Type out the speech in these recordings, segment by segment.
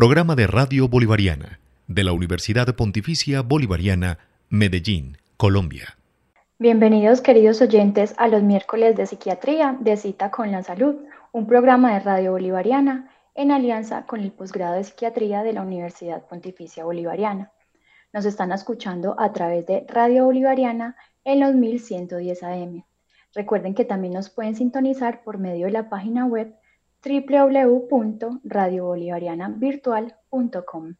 Programa de Radio Bolivariana de la Universidad Pontificia Bolivariana, Medellín, Colombia. Bienvenidos queridos oyentes a los miércoles de psiquiatría de Cita con la Salud, un programa de Radio Bolivariana en alianza con el posgrado de psiquiatría de la Universidad Pontificia Bolivariana. Nos están escuchando a través de Radio Bolivariana en los 1110 AM. Recuerden que también nos pueden sintonizar por medio de la página web www.radiobolivarianavirtual.com.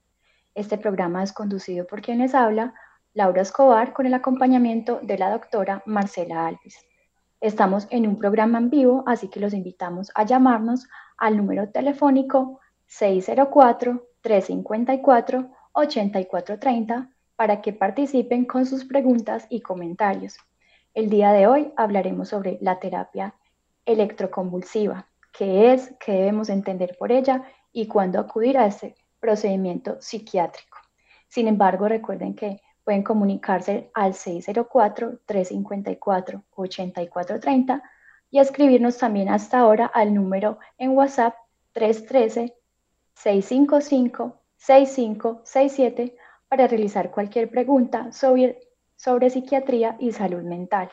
Este programa es conducido por quienes habla Laura Escobar con el acompañamiento de la doctora Marcela Alves. Estamos en un programa en vivo, así que los invitamos a llamarnos al número telefónico 604-354-8430 para que participen con sus preguntas y comentarios. El día de hoy hablaremos sobre la terapia electroconvulsiva, qué es, qué debemos entender por ella y cuándo acudir a este procedimiento psiquiátrico. Sin embargo, recuerden que pueden comunicarse al 604-354-8430 y escribirnos también hasta ahora al número en WhatsApp 313-655-6567 para realizar cualquier pregunta sobre, sobre psiquiatría y salud mental.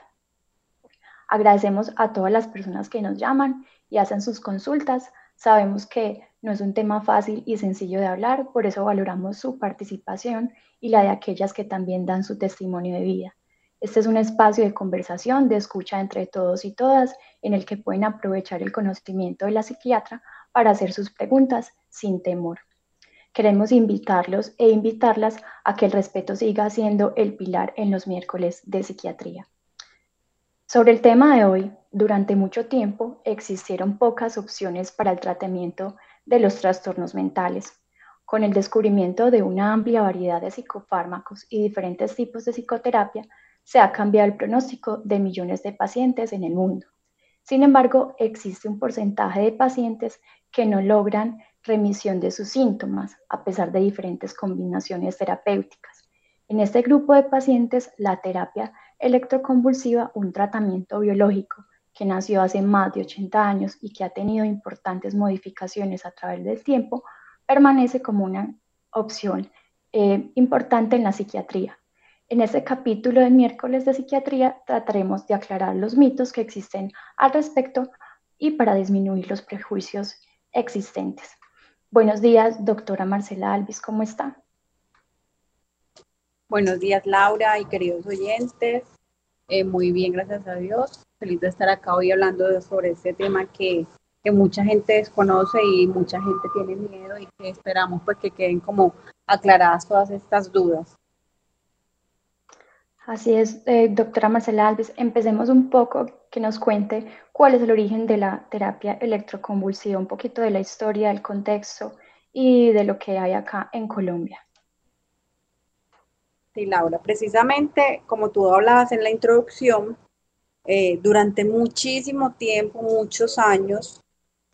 Agradecemos a todas las personas que nos llaman y hacen sus consultas. Sabemos que no es un tema fácil y sencillo de hablar, por eso valoramos su participación y la de aquellas que también dan su testimonio de vida. Este es un espacio de conversación, de escucha entre todos y todas, en el que pueden aprovechar el conocimiento de la psiquiatra para hacer sus preguntas sin temor. Queremos invitarlos e invitarlas a que el respeto siga siendo el pilar en los miércoles de psiquiatría. Sobre el tema de hoy, durante mucho tiempo existieron pocas opciones para el tratamiento de los trastornos mentales. Con el descubrimiento de una amplia variedad de psicofármacos y diferentes tipos de psicoterapia, se ha cambiado el pronóstico de millones de pacientes en el mundo. Sin embargo, existe un porcentaje de pacientes que no logran remisión de sus síntomas a pesar de diferentes combinaciones terapéuticas. En este grupo de pacientes, la terapia electroconvulsiva, un tratamiento biológico que nació hace más de 80 años y que ha tenido importantes modificaciones a través del tiempo, permanece como una opción eh, importante en la psiquiatría. En este capítulo del miércoles de psiquiatría trataremos de aclarar los mitos que existen al respecto y para disminuir los prejuicios existentes. Buenos días, doctora Marcela Alvis, ¿cómo está? Buenos días, Laura y queridos oyentes. Eh, muy bien, gracias a Dios. Feliz de estar acá hoy hablando sobre este tema que, mucha gente desconoce y mucha gente tiene miedo y que esperamos pues que queden como aclaradas todas estas dudas. Así es, eh, doctora Marcela Alves, empecemos un poco que nos cuente cuál es el origen de la terapia electroconvulsiva, un poquito de la historia, del contexto y de lo que hay acá en Colombia. Sí, Laura, precisamente como tú hablabas en la introducción, eh, durante muchísimo tiempo, muchos años,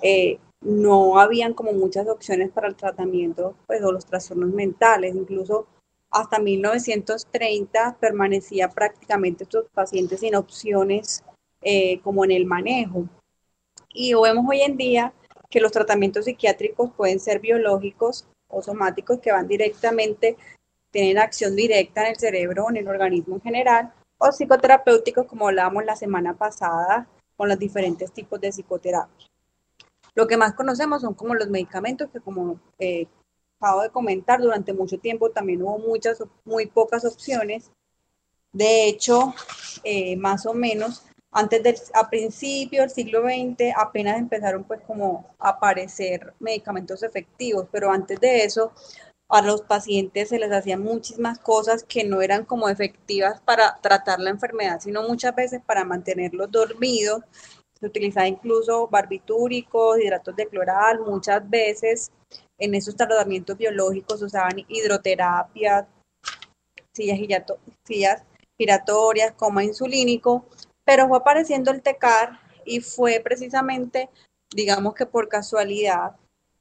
eh, no habían como muchas opciones para el tratamiento pues, los trastornos mentales. Incluso hasta 1930 permanecía prácticamente estos pacientes sin opciones eh, como en el manejo. Y vemos hoy en día que los tratamientos psiquiátricos pueden ser biológicos o somáticos que van directamente tienen acción directa en el cerebro o en el organismo en general, o psicoterapéuticos como hablábamos la semana pasada con los diferentes tipos de psicoterapia. Lo que más conocemos son como los medicamentos que como eh, acabo de comentar, durante mucho tiempo también hubo muchas, muy pocas opciones. De hecho, eh, más o menos antes del, a principios del siglo XX apenas empezaron pues como a aparecer medicamentos efectivos, pero antes de eso a los pacientes se les hacían muchísimas cosas que no eran como efectivas para tratar la enfermedad, sino muchas veces para mantenerlos dormidos. Se utilizaba incluso barbitúricos, hidratos de cloral, muchas veces en esos tratamientos biológicos usaban hidroterapia, sillas, sillas giratorias, coma insulínico, pero fue apareciendo el TECAR y fue precisamente, digamos que por casualidad,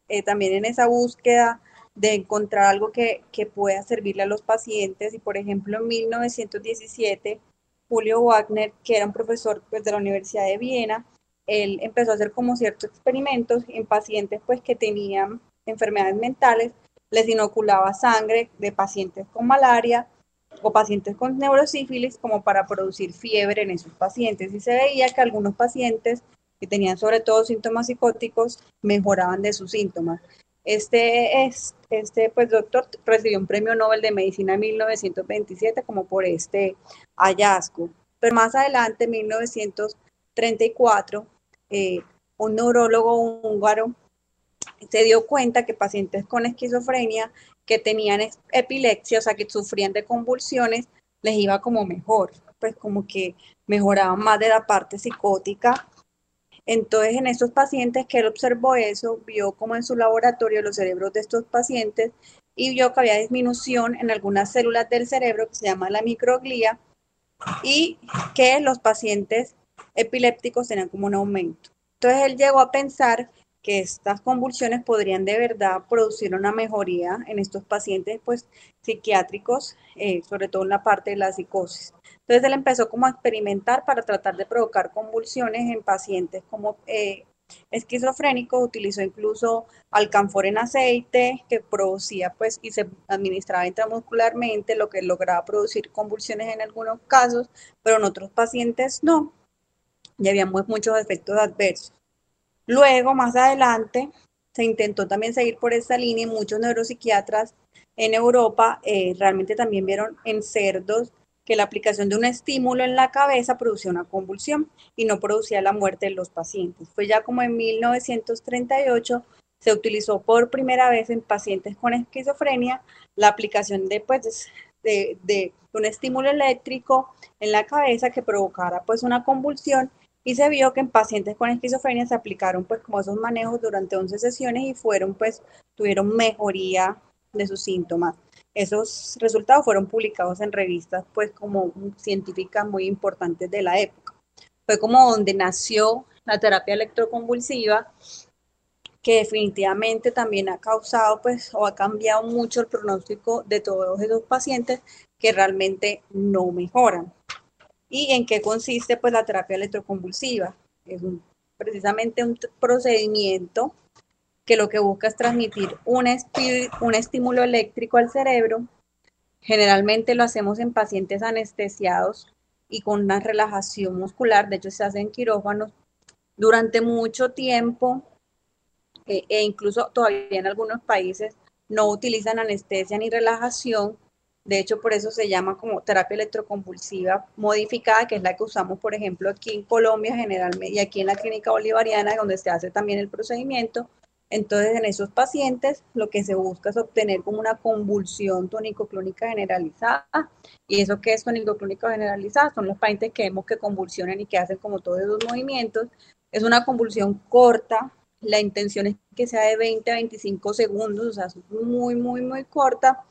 eh, también en esa búsqueda de encontrar algo que, pueda servirle a los pacientes. Y por ejemplo, en 1917, Julio Wagner, que era un profesor pues, de la Universidad de Viena, él empezó a hacer como ciertos experimentos en pacientes pues, que tenían enfermedades mentales, les inoculaba sangre de pacientes con malaria o pacientes con neurosífilis como para producir fiebre en esos pacientes. Y se veía que algunos pacientes que tenían sobre todo síntomas psicóticos mejoraban de sus síntomas. Este, es, este pues, doctor recibió un premio Nobel de Medicina en 1927 como por este hallazgo. Pero más adelante, en 1934, eh, un neurólogo húngaro se dio cuenta que pacientes con esquizofrenia que tenían epilepsia, o sea, que sufrían de convulsiones, les iba como mejor, pues como que mejoraban más de la parte psicótica. Entonces, en estos pacientes que él observó eso, vio como en su laboratorio los cerebros de estos pacientes y vio que había disminución en algunas células del cerebro que se llama la microglía y que los pacientes epilépticos tenían como un aumento. Entonces él llegó a pensar que estas convulsiones podrían de verdad producir una mejoría en estos pacientes pues psiquiátricos, eh, sobre todo en la parte de la psicosis. Entonces él empezó como a experimentar para tratar de provocar convulsiones en pacientes como eh, esquizofrénicos, utilizó incluso alcanfor en aceite que producía pues y se administraba intramuscularmente, lo que lograba producir convulsiones en algunos casos, pero en otros pacientes no, y había muchos efectos adversos. Luego, más adelante, se intentó también seguir por esta línea y muchos neuropsiquiatras en Europa eh, realmente también vieron en cerdos que la aplicación de un estímulo en la cabeza producía una convulsión y no producía la muerte de los pacientes. Fue ya como en 1938 se utilizó por primera vez en pacientes con esquizofrenia la aplicación de, pues, de, de un estímulo eléctrico en la cabeza que provocara pues una convulsión y se vio que en pacientes con esquizofrenia se aplicaron pues como esos manejos durante 11 sesiones y fueron pues tuvieron mejoría de sus síntomas. Esos resultados fueron publicados en revistas pues como científicas muy importantes de la época. Fue como donde nació la terapia electroconvulsiva que definitivamente también ha causado pues o ha cambiado mucho el pronóstico de todos esos pacientes que realmente no mejoran y en qué consiste pues la terapia electroconvulsiva. Es precisamente un procedimiento que lo que busca es transmitir un, estímulo eléctrico al cerebro. Generalmente lo hacemos en pacientes anestesiados y con una relajación muscular, de hecho se hace en quirófanos durante mucho tiempo e, e incluso todavía en algunos países no utilizan anestesia ni relajación, de hecho, por eso se llama como terapia electroconvulsiva modificada, que es la que usamos, por ejemplo, aquí en Colombia generalmente y aquí en la clínica bolivariana, donde se hace también el procedimiento. Entonces, en esos pacientes lo que se busca es obtener como una convulsión tónico-clónica generalizada. ¿Y eso qué es tónico-clónica generalizada? Son los pacientes que vemos que convulsionan y que hacen como todos esos movimientos. Es una convulsión corta. La intención es que sea de 20 a 25 segundos, o sea, es muy, muy, muy corta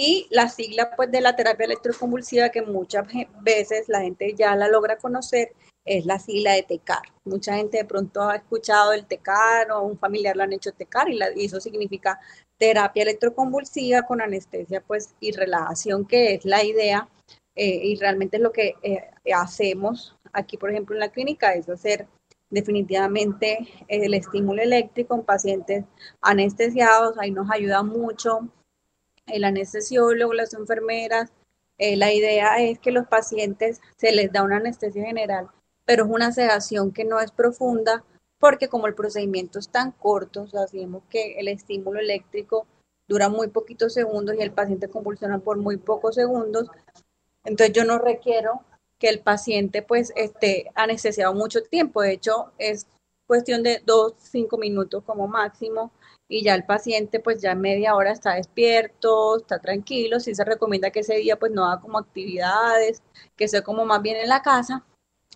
y la sigla pues de la terapia electroconvulsiva que muchas veces la gente ya la logra conocer es la sigla de TECAR. Mucha gente de pronto ha escuchado el TECAR o un familiar lo han hecho TECAR y, eso significa terapia electroconvulsiva con anestesia pues y relajación que es la idea eh, y realmente es lo que eh, hacemos aquí por ejemplo en la clínica es hacer definitivamente el estímulo eléctrico en pacientes anestesiados, ahí nos ayuda mucho el anestesiólogo, las enfermeras. Eh, la idea es que los pacientes se les da una anestesia general, pero es una sedación que no es profunda porque como el procedimiento es tan corto, o sabemos que el estímulo eléctrico dura muy poquitos segundos y el paciente convulsiona por muy pocos segundos, entonces yo no requiero que el paciente pues esté anestesiado mucho tiempo, de hecho es cuestión de dos, cinco minutos como máximo y ya el paciente pues ya media hora está despierto, está tranquilo, sí se recomienda que ese día pues no haga como actividades, que sea como más bien en la casa,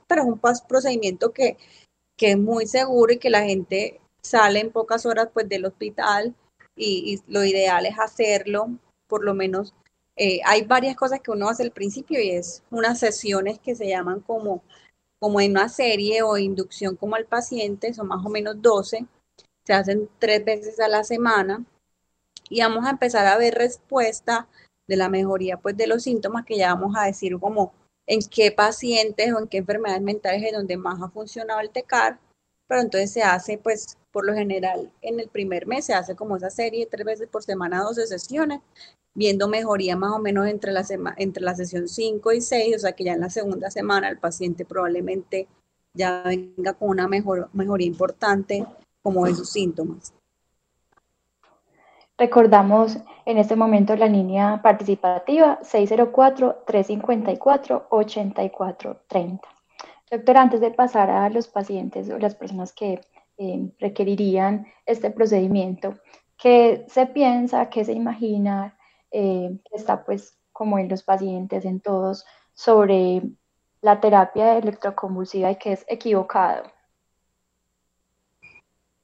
pero es un procedimiento que, que es muy seguro y que la gente sale en pocas horas pues del hospital y, lo ideal es hacerlo, por lo menos eh, hay varias cosas que uno hace al principio y es unas sesiones que se llaman como, como en una serie o inducción como al paciente, son más o menos 12 se hacen tres veces a la semana y vamos a empezar a ver respuesta de la mejoría pues de los síntomas que ya vamos a decir como en qué pacientes o en qué enfermedades mentales es donde más ha funcionado el TECAR, pero entonces se hace pues por lo general en el primer mes se hace como esa serie, tres veces por semana, 12 sesiones, viendo mejoría más o menos entre la, entre la sesión 5 y 6, o sea que ya en la segunda semana el paciente probablemente ya venga con una mejor, mejoría importante como de sus síntomas. Recordamos en este momento la línea participativa 604-354-8430. Doctor, antes de pasar a los pacientes o las personas que eh, requerirían este procedimiento, ¿qué se piensa, qué se imagina, eh, está pues como en los pacientes, en todos, sobre la terapia electroconvulsiva y que es equivocado?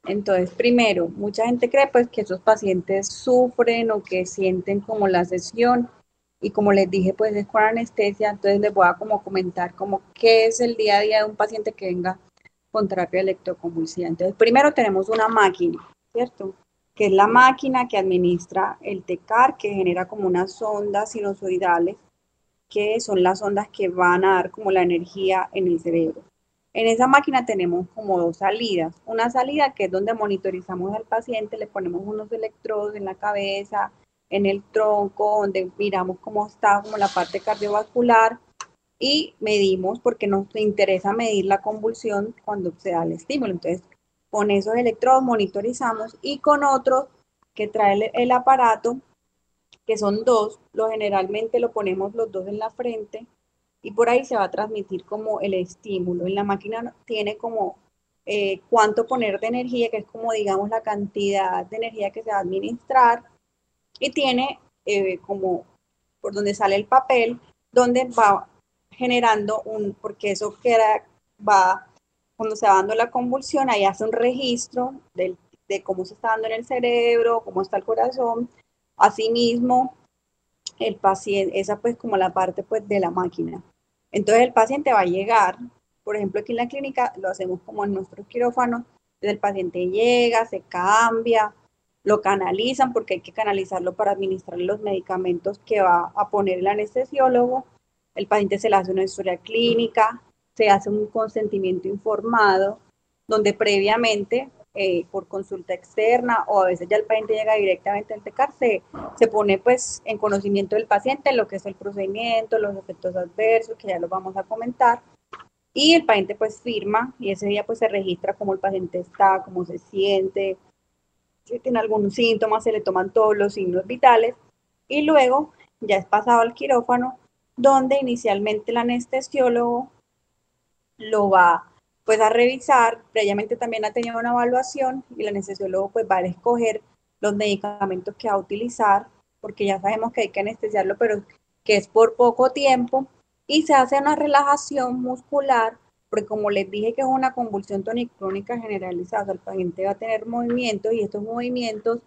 Entonces, primero, mucha gente cree pues que esos pacientes sufren o que sienten como la sesión y como les dije pues es con anestesia, entonces les voy a como comentar como qué es el día a día de un paciente que venga con terapia electroconvulsiva. Entonces, primero tenemos una máquina, ¿cierto? Que es la máquina que administra el TECAR, que genera como unas ondas sinusoidales, que son las ondas que van a dar como la energía en el cerebro. En esa máquina tenemos como dos salidas. Una salida que es donde monitorizamos al paciente, le ponemos unos electrodos en la cabeza, en el tronco, donde miramos cómo está como la parte cardiovascular y medimos porque nos interesa medir la convulsión cuando se da el estímulo. Entonces, con esos electrodos monitorizamos y con otros que trae el, aparato, que son dos, lo generalmente lo ponemos los dos en la frente y por ahí se va a transmitir como el estímulo. En la máquina tiene como eh, cuánto poner de energía, que es como digamos la cantidad de energía que se va a administrar, y tiene eh, como por donde sale el papel, donde va generando un, porque eso queda, va, cuando se va dando la convulsión, ahí hace un registro de cómo se está dando en el cerebro, cómo está el corazón, asimismo el paciente, esa pues como la parte pues de la máquina. Entonces el paciente va a llegar, por ejemplo aquí en la clínica lo hacemos como en nuestro quirófano, entonces el paciente llega, se cambia, lo canalizan porque hay que canalizarlo para administrar los medicamentos que va a poner el anestesiólogo, el paciente se le hace una historia clínica, se hace un consentimiento informado, donde previamente eh, por consulta externa o a veces ya el paciente llega directamente al TECAR, se, se pone pues en conocimiento del paciente lo que es el procedimiento, los efectos adversos, que ya los vamos a comentar, y el paciente pues firma y ese día pues se registra cómo el paciente está, cómo se siente, si tiene algún síntoma, se le toman todos los signos vitales y luego ya es pasado al quirófano donde inicialmente el anestesiólogo lo va pues a revisar, previamente también ha tenido una evaluación y el anestesiólogo pues va a escoger los medicamentos que va a utilizar, porque ya sabemos que hay que anestesiarlo, pero que es por poco tiempo, y se hace una relajación muscular, porque como les dije que es una convulsión tonicrónica generalizada, el paciente va a tener movimientos y estos movimientos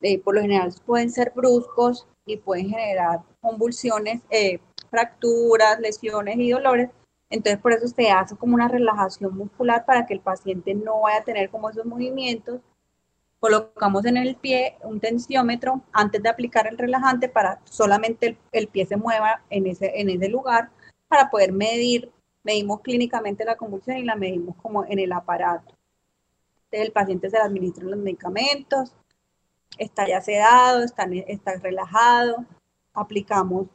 eh, por lo general pueden ser bruscos y pueden generar convulsiones, eh, fracturas, lesiones y dolores, entonces, por eso se hace como una relajación muscular para que el paciente no vaya a tener como esos movimientos. Colocamos en el pie un tensiómetro antes de aplicar el relajante para solamente el, pie se mueva en ese, en ese lugar para poder medir. Medimos clínicamente la convulsión y la medimos como en el aparato. Entonces, el paciente se le administran los medicamentos, está ya sedado, está, está relajado, aplicamos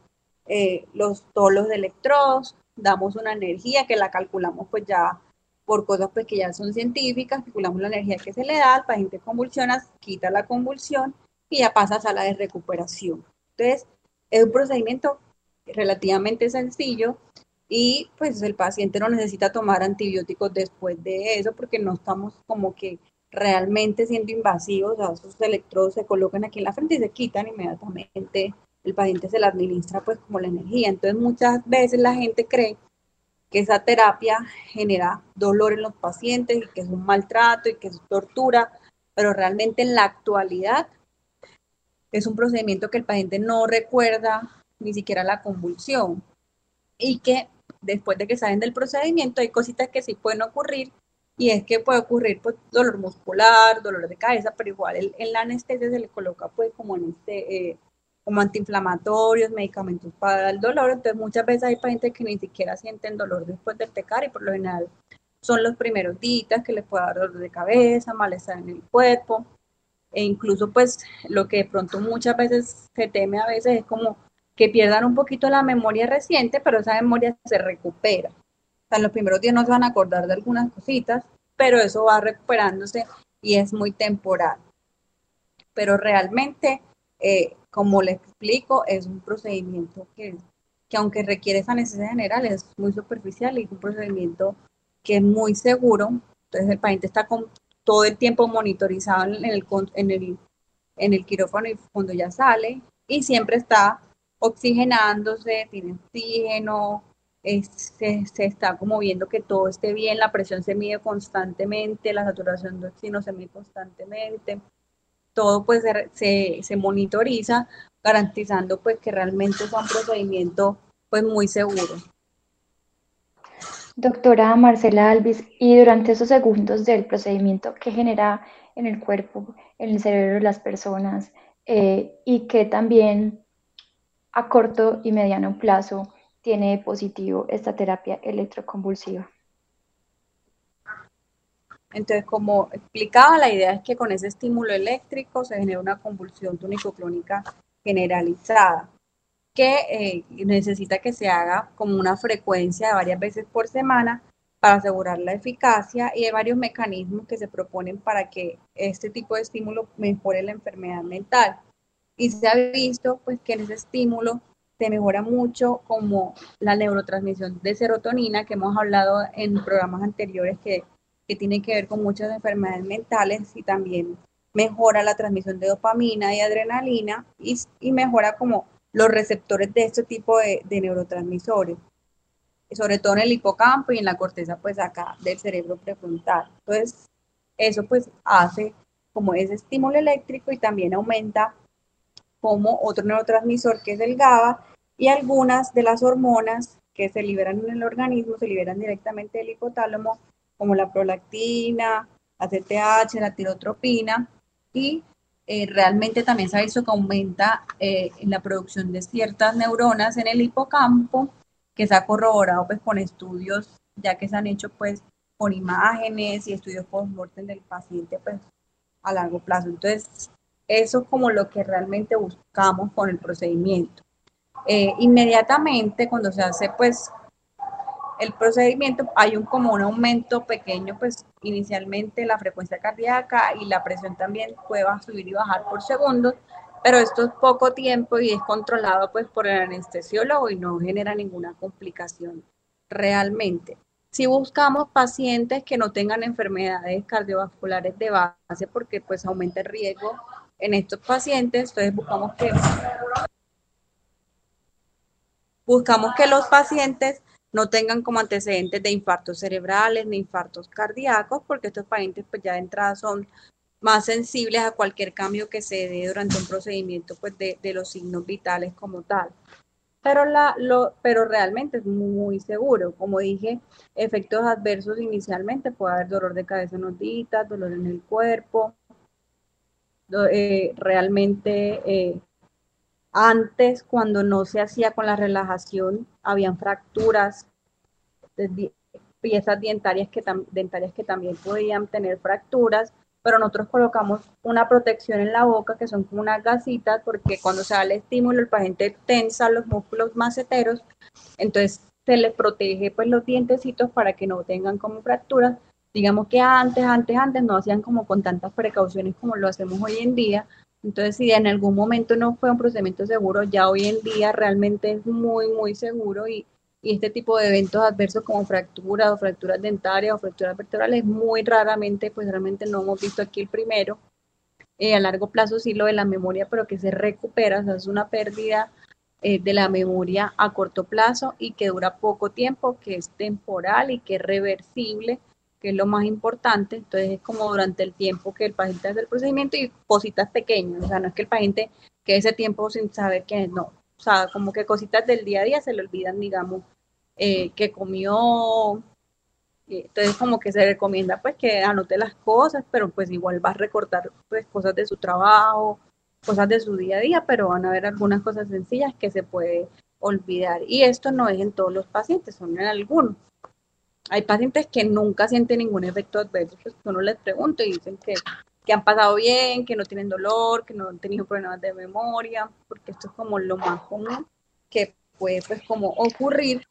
eh, los, todos los electrodos, damos una energía que la calculamos pues ya por cosas pues que ya son científicas, calculamos la energía que se le da, el paciente convulsiona, quita la convulsión y ya pasa a sala de recuperación. Entonces, es un procedimiento relativamente sencillo y pues el paciente no necesita tomar antibióticos después de eso porque no estamos como que realmente siendo invasivos, esos electrodos se colocan aquí en la frente y se quitan inmediatamente el paciente se le administra pues como la energía. Entonces muchas veces la gente cree que esa terapia genera dolor en los pacientes y que es un maltrato y que es tortura, pero realmente en la actualidad es un procedimiento que el paciente no recuerda ni siquiera la convulsión y que después de que salen del procedimiento hay cositas que sí pueden ocurrir y es que puede ocurrir pues, dolor muscular, dolor de cabeza, pero igual en la anestesia se le coloca pues como en este eh, como antiinflamatorios, medicamentos para el dolor. Entonces muchas veces hay pacientes que ni siquiera sienten dolor después del tecar y por lo general son los primeros días que les puede dar dolor de cabeza, malestar en el cuerpo, e incluso pues lo que de pronto muchas veces se teme a veces es como que pierdan un poquito la memoria reciente, pero esa memoria se recupera. O sea, en los primeros días no se van a acordar de algunas cositas, pero eso va recuperándose y es muy temporal. Pero realmente, eh, como le explico, es un procedimiento que, que aunque requiere esa necesidad general, es muy superficial y es un procedimiento que es muy seguro. Entonces el paciente está con, todo el tiempo monitorizado en el, en el, en el quirófano y cuando ya sale y siempre está oxigenándose, tiene oxígeno, se, está como viendo que todo esté bien, la presión se mide constantemente, la saturación de oxígeno se mide constantemente, todo pues se, se, monitoriza garantizando pues que realmente es un procedimiento pues muy seguro. Doctora Marcela Alvis, y durante esos segundos del procedimiento, ¿qué genera en el cuerpo, en el cerebro de las personas? Eh, y que también a corto y mediano plazo tiene positivo esta terapia electroconvulsiva. Entonces, como explicaba, la idea es que con ese estímulo eléctrico se genera una convulsión tónico-clónica generalizada que eh, necesita que se haga como una frecuencia de varias veces por semana para asegurar la eficacia y hay varios mecanismos que se proponen para que este tipo de estímulo mejore la enfermedad mental. Y se ha visto pues que en ese estímulo se mejora mucho como la neurotransmisión de serotonina que hemos hablado en programas anteriores que, que tiene que ver con muchas enfermedades mentales y también mejora la transmisión de dopamina y adrenalina y, mejora como los receptores de este tipo de, neurotransmisores, sobre todo en el hipocampo y en la corteza, pues acá del cerebro prefrontal. Entonces, eso pues hace como ese estímulo eléctrico y también aumenta como otro neurotransmisor que es el GABA y algunas de las hormonas que se liberan en el organismo se liberan directamente del hipotálamo, como la prolactina, la CTH, la tirotropina, y eh, realmente también se ha visto que aumenta eh, la producción de ciertas neuronas en el hipocampo, que se ha corroborado pues con estudios ya que se han hecho pues con imágenes y estudios post-mortem del paciente pues a largo plazo. Entonces, eso es como lo que realmente buscamos con el procedimiento. Eh, inmediatamente cuando se hace pues el procedimiento hay un como un aumento pequeño, pues inicialmente la frecuencia cardíaca y la presión también puede subir y bajar por segundos, pero esto es poco tiempo y es controlado pues por el anestesiólogo y no genera ninguna complicación realmente. Si buscamos pacientes que no tengan enfermedades cardiovasculares de base, porque pues aumenta el riesgo en estos pacientes, entonces buscamos que buscamos que los pacientes no tengan como antecedentes de infartos cerebrales ni infartos cardíacos, porque estos pacientes pues ya de entrada son más sensibles a cualquier cambio que se dé durante un procedimiento pues de, los signos vitales como tal. Pero, la, lo, pero realmente es muy seguro. Como dije, efectos adversos inicialmente puede haber dolor de cabeza en dolor en el cuerpo. Eh, realmente eh, antes, cuando no se hacía con la relajación, habían fracturas, piezas dentarias que, también podían tener fracturas, pero nosotros colocamos una protección en la boca que son como unas gasitas, porque cuando se da el estímulo el paciente tensa los músculos maceteros, entonces se les protege pues los dientecitos para que no tengan como fracturas. Digamos que antes, antes, antes no hacían como con tantas precauciones como lo hacemos hoy en día, entonces, si en algún momento no fue un procedimiento seguro, ya hoy en día realmente es muy, muy seguro y, este tipo de eventos adversos como fracturas o fracturas dentarias o fracturas vertebrales, muy raramente, pues realmente no hemos visto aquí el primero. Eh, a largo plazo sí lo de la memoria, pero que se recupera, o sea, es una pérdida eh, de la memoria a corto plazo y que dura poco tiempo, que es temporal y que es reversible que es lo más importante. Entonces es como durante el tiempo que el paciente hace el procedimiento y cositas pequeñas. O sea, no es que el paciente quede ese tiempo sin saber que no. O sea, como que cositas del día a día se le olvidan, digamos, eh, que comió. Entonces como que se recomienda pues que anote las cosas, pero pues igual va a recortar pues cosas de su trabajo, cosas de su día a día, pero van a haber algunas cosas sencillas que se puede olvidar. Y esto no es en todos los pacientes, son en algunos. Hay pacientes que nunca sienten ningún efecto adverso, pues uno les pregunta y dicen que, que han pasado bien, que no tienen dolor, que no han tenido problemas de memoria, porque esto es como lo más común que puede pues como ocurrir,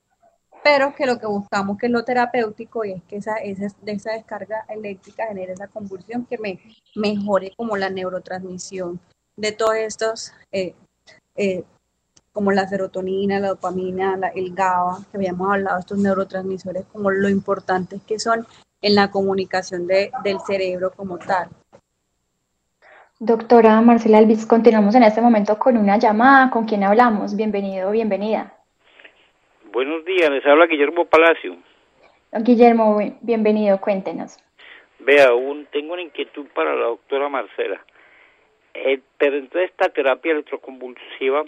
pero que lo que buscamos que es lo terapéutico y es que esa, esa, esa descarga eléctrica genere esa convulsión que me mejore como la neurotransmisión de todos estos eh, eh, como la serotonina, la dopamina, el GABA, que habíamos hablado, estos neurotransmisores, como lo importantes que son en la comunicación de, del cerebro como tal. Doctora Marcela Alvis, continuamos en este momento con una llamada. ¿Con quién hablamos? Bienvenido, bienvenida. Buenos días, les habla Guillermo Palacio. Guillermo, bienvenido, cuéntenos. Vea, un, tengo una inquietud para la doctora Marcela. Eh, pero entonces esta terapia electroconvulsiva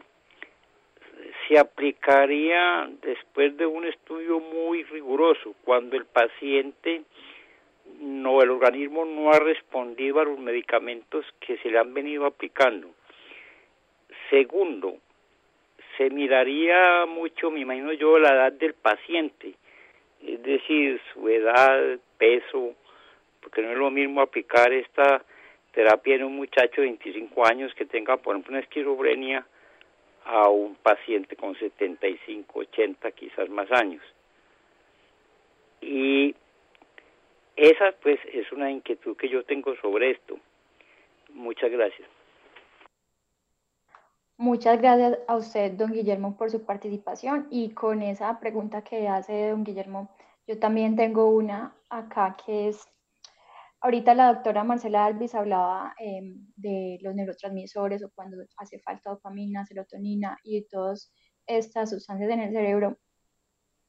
se aplicaría después de un estudio muy riguroso, cuando el paciente no, el organismo no ha respondido a los medicamentos que se le han venido aplicando. Segundo, se miraría mucho, me imagino yo, la edad del paciente, es decir, su edad, peso, porque no es lo mismo aplicar esta terapia en un muchacho de 25 años que tenga, por ejemplo, una esquizofrenia a un paciente con 75, 80, quizás más años. Y esa pues es una inquietud que yo tengo sobre esto. Muchas gracias. Muchas gracias a usted, don Guillermo, por su participación y con esa pregunta que hace don Guillermo, yo también tengo una acá que es Ahorita la doctora Marcela Alvis hablaba em, de los neurotransmisores o cuando hace falta dopamina, serotonina y todas estas sustancias en el cerebro.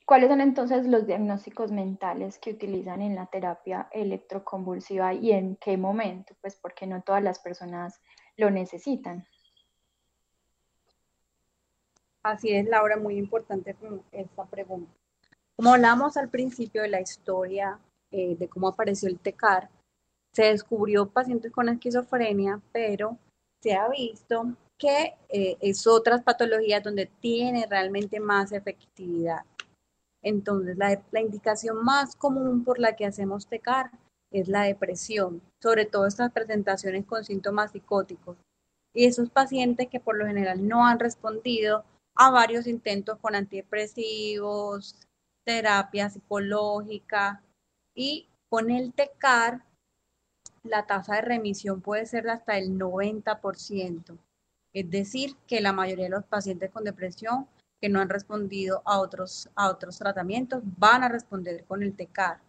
¿Cuáles son entonces los diagnósticos mentales que utilizan en la terapia electroconvulsiva y en qué momento? Pues porque no todas las personas lo necesitan. Así es, Laura, muy importante esta pregunta. Como hablamos al principio de la historia eh, de cómo apareció el TECAR, se descubrió pacientes con esquizofrenia, pero se ha visto que eh, es otras patologías donde tiene realmente más efectividad. Entonces, la, la, indicación más común por la que hacemos TECAR es la depresión, sobre todo estas presentaciones con síntomas psicóticos. Y esos pacientes que por lo general no han respondido a varios intentos con antidepresivos, terapia psicológica y con el TECAR la tasa de remisión puede ser de hasta el 90%. Es decir, que la mayoría de los pacientes con depresión que no han respondido a otros, a otros tratamientos van a responder con el TECAR.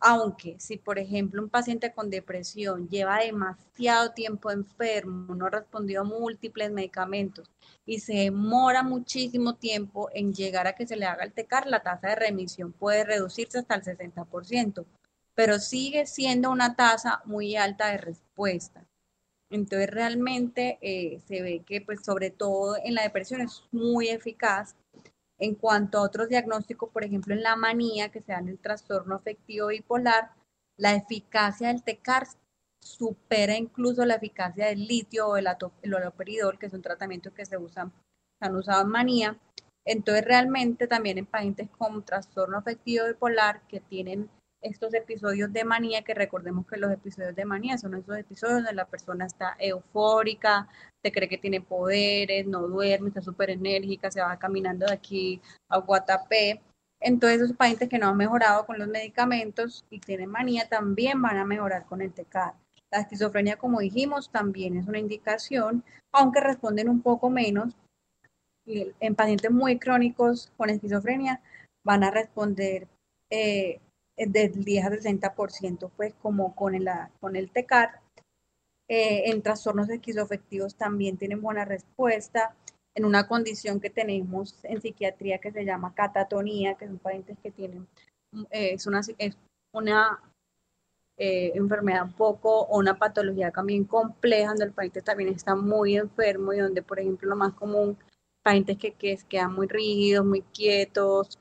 Aunque si, por ejemplo, un paciente con depresión lleva demasiado tiempo enfermo, no ha respondido a múltiples medicamentos y se demora muchísimo tiempo en llegar a que se le haga el TECAR, la tasa de remisión puede reducirse hasta el 60% pero sigue siendo una tasa muy alta de respuesta. Entonces realmente eh, se ve que pues sobre todo en la depresión es muy eficaz. En cuanto a otros diagnósticos, por ejemplo en la manía que se da en el trastorno afectivo bipolar, la eficacia del TECAR supera incluso la eficacia del litio o el, oloperidol, que es un tratamiento que se usan, se han usado en manía. Entonces realmente también en pacientes con trastorno afectivo bipolar que tienen estos episodios de manía, que recordemos que los episodios de manía son esos episodios donde la persona está eufórica, se cree que tiene poderes, no duerme, está súper enérgica, se va caminando de aquí a Guatapé. Entonces esos pacientes que no han mejorado con los medicamentos y tienen manía también van a mejorar con el TECAR. La esquizofrenia, como dijimos, también es una indicación, aunque responden un poco menos. En pacientes muy crónicos con esquizofrenia van a responder eh, del 10 al 60%, pues como con el, con el TECAR. Eh, en trastornos esquizoafectivos también tienen buena respuesta. En una condición que tenemos en psiquiatría que se llama catatonía, que son pacientes que tienen, eh, es una, es una enfermedad un poco o una patología también compleja, donde el paciente también está muy enfermo y donde, por ejemplo, lo más común, pacientes que, que quedan muy rígidos, muy quietos,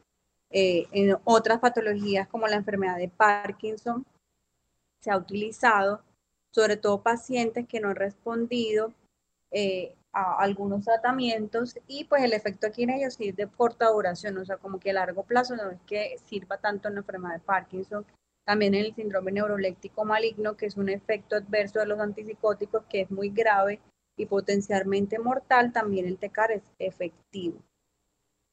eh, en otras patologías como la enfermedad de Parkinson se ha utilizado, sobre todo pacientes que no han respondido eh, a algunos tratamientos y pues el efecto aquí en ellos sí es de corta duración, o sea, como que a largo plazo no es que sirva tanto en la enfermedad de Parkinson, también en el síndrome neuroléptico maligno, que es un efecto adverso de los antipsicóticos que es muy grave y potencialmente mortal, también el TECAR es efectivo.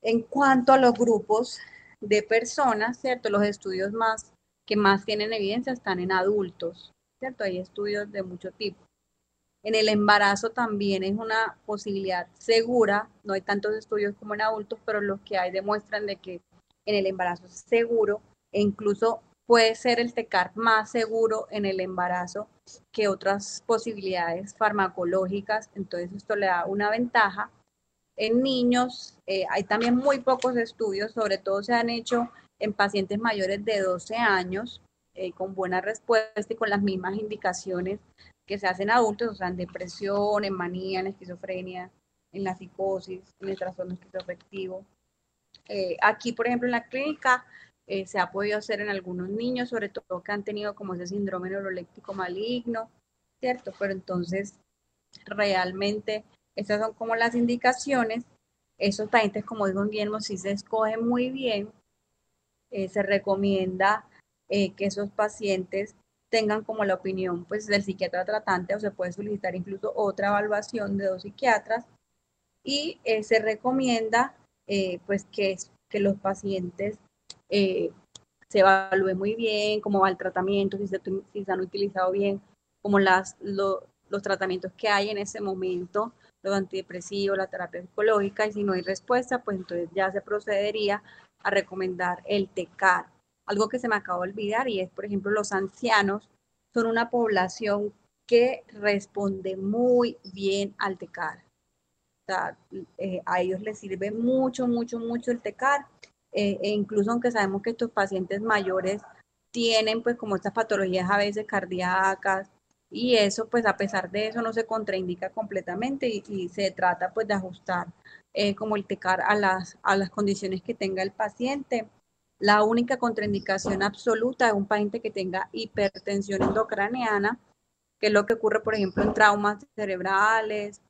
En cuanto a los grupos de personas, ¿cierto? Los estudios más que más tienen evidencia están en adultos, ¿cierto? Hay estudios de mucho tipo. En el embarazo también es una posibilidad segura, no hay tantos estudios como en adultos, pero los que hay demuestran de que en el embarazo es seguro e incluso puede ser el TECAR más seguro en el embarazo que otras posibilidades farmacológicas, entonces esto le da una ventaja. En niños eh, hay también muy pocos estudios, sobre todo se han hecho en pacientes mayores de 12 años, eh, con buena respuesta y con las mismas indicaciones que se hacen adultos, o sea, en depresión, en manía, en esquizofrenia, en la psicosis, en el trastorno esquizoafectivo. Eh, aquí, por ejemplo, en la clínica eh, se ha podido hacer en algunos niños, sobre todo que han tenido como ese síndrome neuroléptico maligno, ¿cierto? Pero entonces, realmente, estas son como las indicaciones. Esos pacientes, como dijo Guillermo, sí se escogen muy bien. Eh, se recomienda que esos pacientes tengan como la opinión pues del psiquiatra tratante o se puede solicitar incluso otra evaluación de dos psiquiatras y eh, se recomienda eh, pues que, que los pacientes eh, se evalúen muy bien cómo va el tratamiento, si se, si se han utilizado bien como las, los tratamientos que hay en ese momento, los antidepresivos, la terapia psicológica y si no hay respuesta pues entonces ya se procedería a recomendar el TECAR algo que se me acabó de olvidar y es, por ejemplo, los ancianos son una población que responde muy bien al TECAR. O sea, eh, a ellos les sirve mucho, mucho, mucho el TECAR. Eh, e incluso aunque sabemos que estos pacientes mayores tienen pues como estas patologías a veces cardíacas y eso pues a pesar de eso no se contraindica completamente y, se trata pues de ajustar eh, como el TECAR a las, a las condiciones que tenga el paciente la única contraindicación absoluta es un paciente que tenga hipertensión endocraniana, que es lo que ocurre, por ejemplo, en traumas cerebrales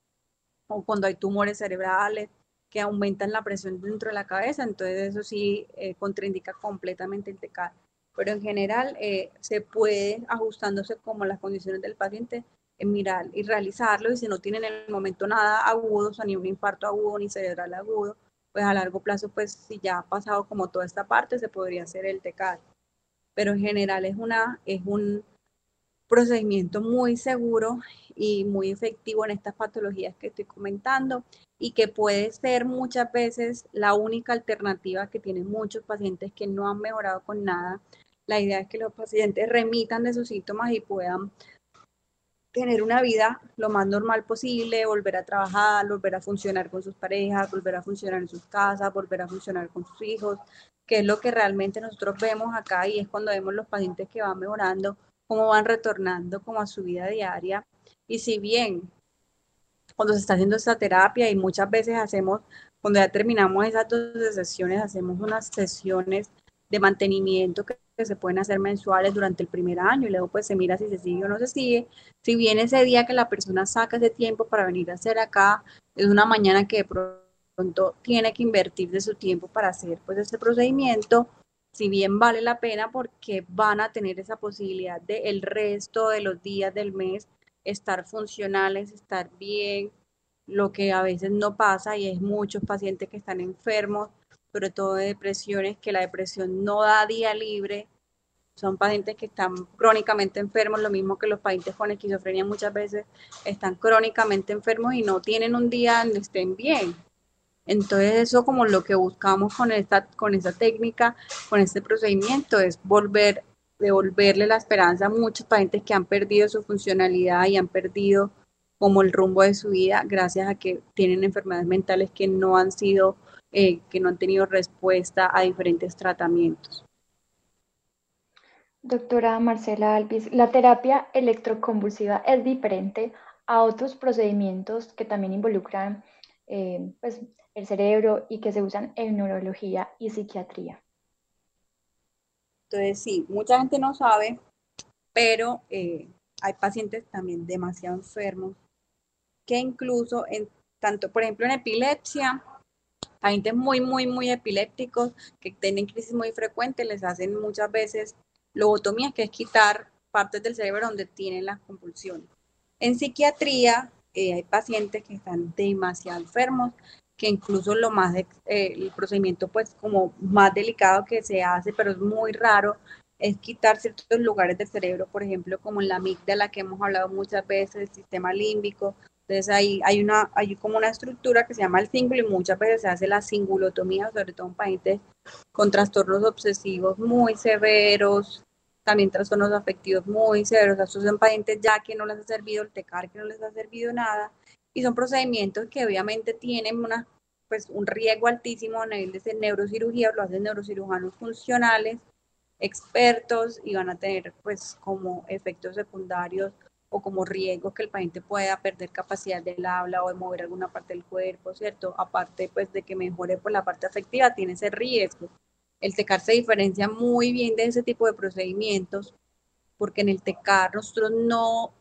o cuando hay tumores cerebrales que aumentan la presión dentro de la cabeza, entonces eso sí eh, contraindica completamente el TCAR. Pero en general eh, se puede, ajustándose como las condiciones del paciente, en mirar y realizarlo, y si no tienen en el momento nada agudo, o sea, ni un infarto agudo, ni cerebral agudo, pues a largo plazo, pues si ya ha pasado como toda esta parte, se podría hacer el TECAR. Pero en general es, una, es un procedimiento muy seguro y muy efectivo en estas patologías que estoy comentando y que puede ser muchas veces la única alternativa que tienen muchos pacientes que no han mejorado con nada. La idea es que los pacientes remitan de sus síntomas y puedan tener una vida lo más normal posible, volver a trabajar, volver a funcionar con sus parejas, volver a funcionar en sus casas, volver a funcionar con sus hijos, que es lo que realmente nosotros vemos acá y es cuando vemos los pacientes que van mejorando, cómo van retornando como a su vida diaria. Y si bien cuando se está haciendo esta terapia y muchas veces hacemos, cuando ya terminamos esas dos sesiones, hacemos unas sesiones de mantenimiento que que se pueden hacer mensuales durante el primer año y luego pues se mira si se sigue o no se sigue. Si bien ese día que la persona saca ese tiempo para venir a hacer acá, es una mañana que de pronto tiene que invertir de su tiempo para hacer pues este procedimiento, si bien vale la pena porque van a tener esa posibilidad de el resto de los días del mes estar funcionales, estar bien, lo que a veces no pasa y es muchos pacientes que están enfermos sobre todo de depresiones, que la depresión no da día libre. Son pacientes que están crónicamente enfermos, lo mismo que los pacientes con esquizofrenia muchas veces están crónicamente enfermos y no tienen un día donde estén bien. Entonces eso como lo que buscamos con esta, con esta técnica, con este procedimiento, es volver, devolverle la esperanza a muchos pacientes que han perdido su funcionalidad y han perdido como el rumbo de su vida gracias a que tienen enfermedades mentales que no han sido eh, que no han tenido respuesta a diferentes tratamientos. Doctora Marcela Alvis, la terapia electroconvulsiva es diferente a otros procedimientos que también involucran eh, pues, el cerebro y que se usan en neurología y psiquiatría. Entonces, sí, mucha gente no sabe, pero eh, hay pacientes también demasiado enfermos que incluso en tanto por ejemplo en epilepsia, pacientes muy, muy, muy epilépticos que tienen crisis muy frecuentes, les hacen muchas veces lobotomía, que es quitar partes del cerebro donde tienen las convulsiones. En psiquiatría eh, hay pacientes que están demasiado enfermos, que incluso lo más, eh, el procedimiento pues como más delicado que se hace, pero es muy raro, es quitar ciertos lugares del cerebro, por ejemplo, como en la amígdala que hemos hablado muchas veces, el sistema límbico. Entonces ahí hay, una, hay como una estructura que se llama el cíngulo y muchas veces se hace la singulotomía, sobre todo en pacientes con trastornos obsesivos muy severos, también trastornos afectivos muy severos. Estos son pacientes ya que no les ha servido el TECAR, que no les ha servido nada. Y son procedimientos que obviamente tienen una, pues, un riesgo altísimo a nivel de neurocirugía, lo hacen neurocirujanos funcionales, expertos y van a tener pues como efectos secundarios o como riesgo que el paciente pueda perder capacidad del habla o de mover alguna parte del cuerpo, ¿cierto? Aparte pues de que mejore por la parte afectiva, tiene ese riesgo. El TECAR se diferencia muy bien de ese tipo de procedimientos porque en el TECAR nosotros no,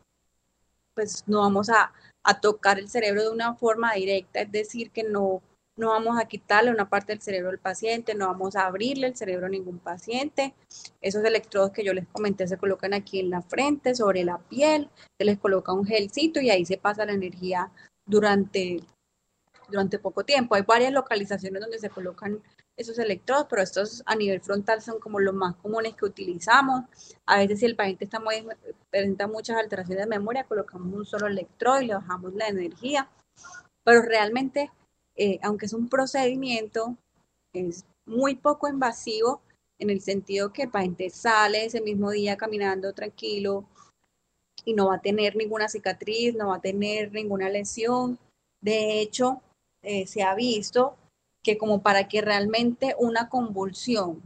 pues no vamos a, a tocar el cerebro de una forma directa, es decir, que no, no vamos a quitarle una parte del cerebro al paciente, no vamos a abrirle el cerebro a ningún paciente. Esos electrodos que yo les comenté se colocan aquí en la frente, sobre la piel, se les coloca un gelcito y ahí se pasa la energía durante, durante poco tiempo. Hay varias localizaciones donde se colocan esos electrodos, pero estos a nivel frontal son como los más comunes que utilizamos. A veces si el paciente está muy, presenta muchas alteraciones de memoria, colocamos un solo electrodo y le bajamos la energía. Pero realmente, eh, aunque es un procedimiento, es muy poco invasivo en el sentido que el paciente sale ese mismo día caminando tranquilo y no va a tener ninguna cicatriz, no va a tener ninguna lesión. De hecho, eh, se ha visto que como para que realmente una convulsión